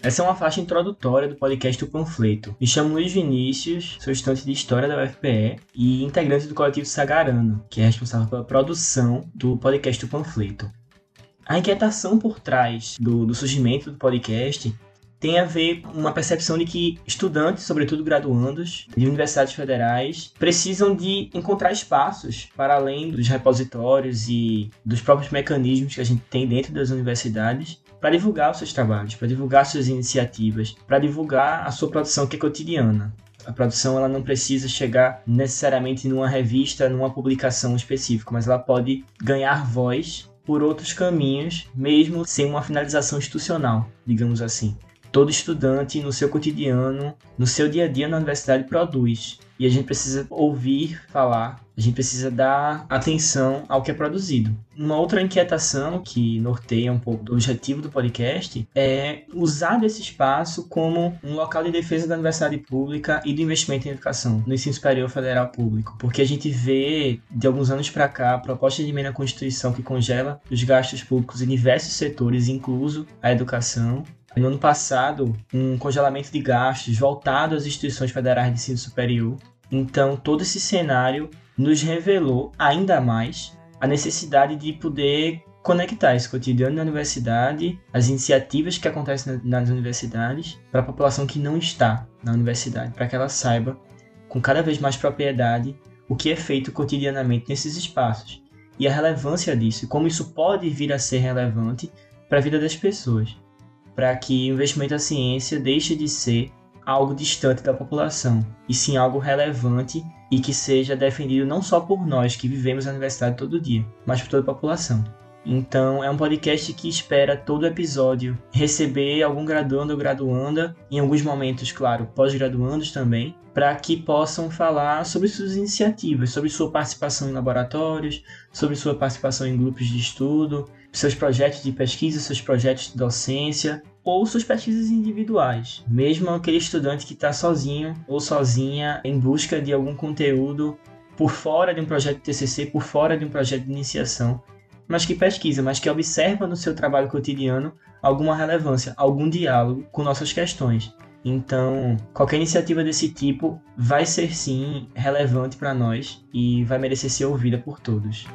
Essa é uma faixa introdutória do podcast O Panfleto. Me chamo Luiz Vinícius, sou estudante de História da UFPE e integrante do coletivo Sagarano, que é responsável pela produção do podcast O Panfleto. A inquietação por trás do, do surgimento do podcast tem a ver com uma percepção de que estudantes, sobretudo graduandos de universidades federais, precisam de encontrar espaços para além dos repositórios e dos próprios mecanismos que a gente tem dentro das universidades para divulgar os seus trabalhos, para divulgar suas iniciativas, para divulgar a sua produção que é cotidiana. A produção ela não precisa chegar necessariamente numa revista, numa publicação específica, mas ela pode ganhar voz por outros caminhos, mesmo sem uma finalização institucional, digamos assim todo estudante no seu cotidiano, no seu dia a dia na universidade produz. E a gente precisa ouvir falar, a gente precisa dar atenção ao que é produzido. Uma outra inquietação que norteia um pouco do objetivo do podcast é usar desse espaço como um local de defesa da universidade pública e do investimento em educação no ensino superior federal público, porque a gente vê de alguns anos para cá a proposta de emenda à Constituição que congela os gastos públicos em diversos setores, incluso a educação, no ano passado, um congelamento de gastos voltado às instituições federais de ensino superior. Então, todo esse cenário nos revelou ainda mais a necessidade de poder conectar esse cotidiano da universidade, as iniciativas que acontecem nas universidades, para a população que não está na universidade, para que ela saiba com cada vez mais propriedade o que é feito cotidianamente nesses espaços e a relevância disso, como isso pode vir a ser relevante para a vida das pessoas para que o investimento na ciência deixe de ser algo distante da população, e sim algo relevante e que seja defendido não só por nós que vivemos na universidade todo dia, mas por toda a população. Então, é um podcast que espera todo episódio receber algum graduando ou graduanda, em alguns momentos, claro, pós-graduandos também, para que possam falar sobre suas iniciativas, sobre sua participação em laboratórios, sobre sua participação em grupos de estudo, seus projetos de pesquisa, seus projetos de docência ou suas pesquisas individuais. Mesmo aquele estudante que está sozinho ou sozinha em busca de algum conteúdo por fora de um projeto de TCC, por fora de um projeto de iniciação, mas que pesquisa, mas que observa no seu trabalho cotidiano alguma relevância, algum diálogo com nossas questões. Então, qualquer iniciativa desse tipo vai ser sim relevante para nós e vai merecer ser ouvida por todos.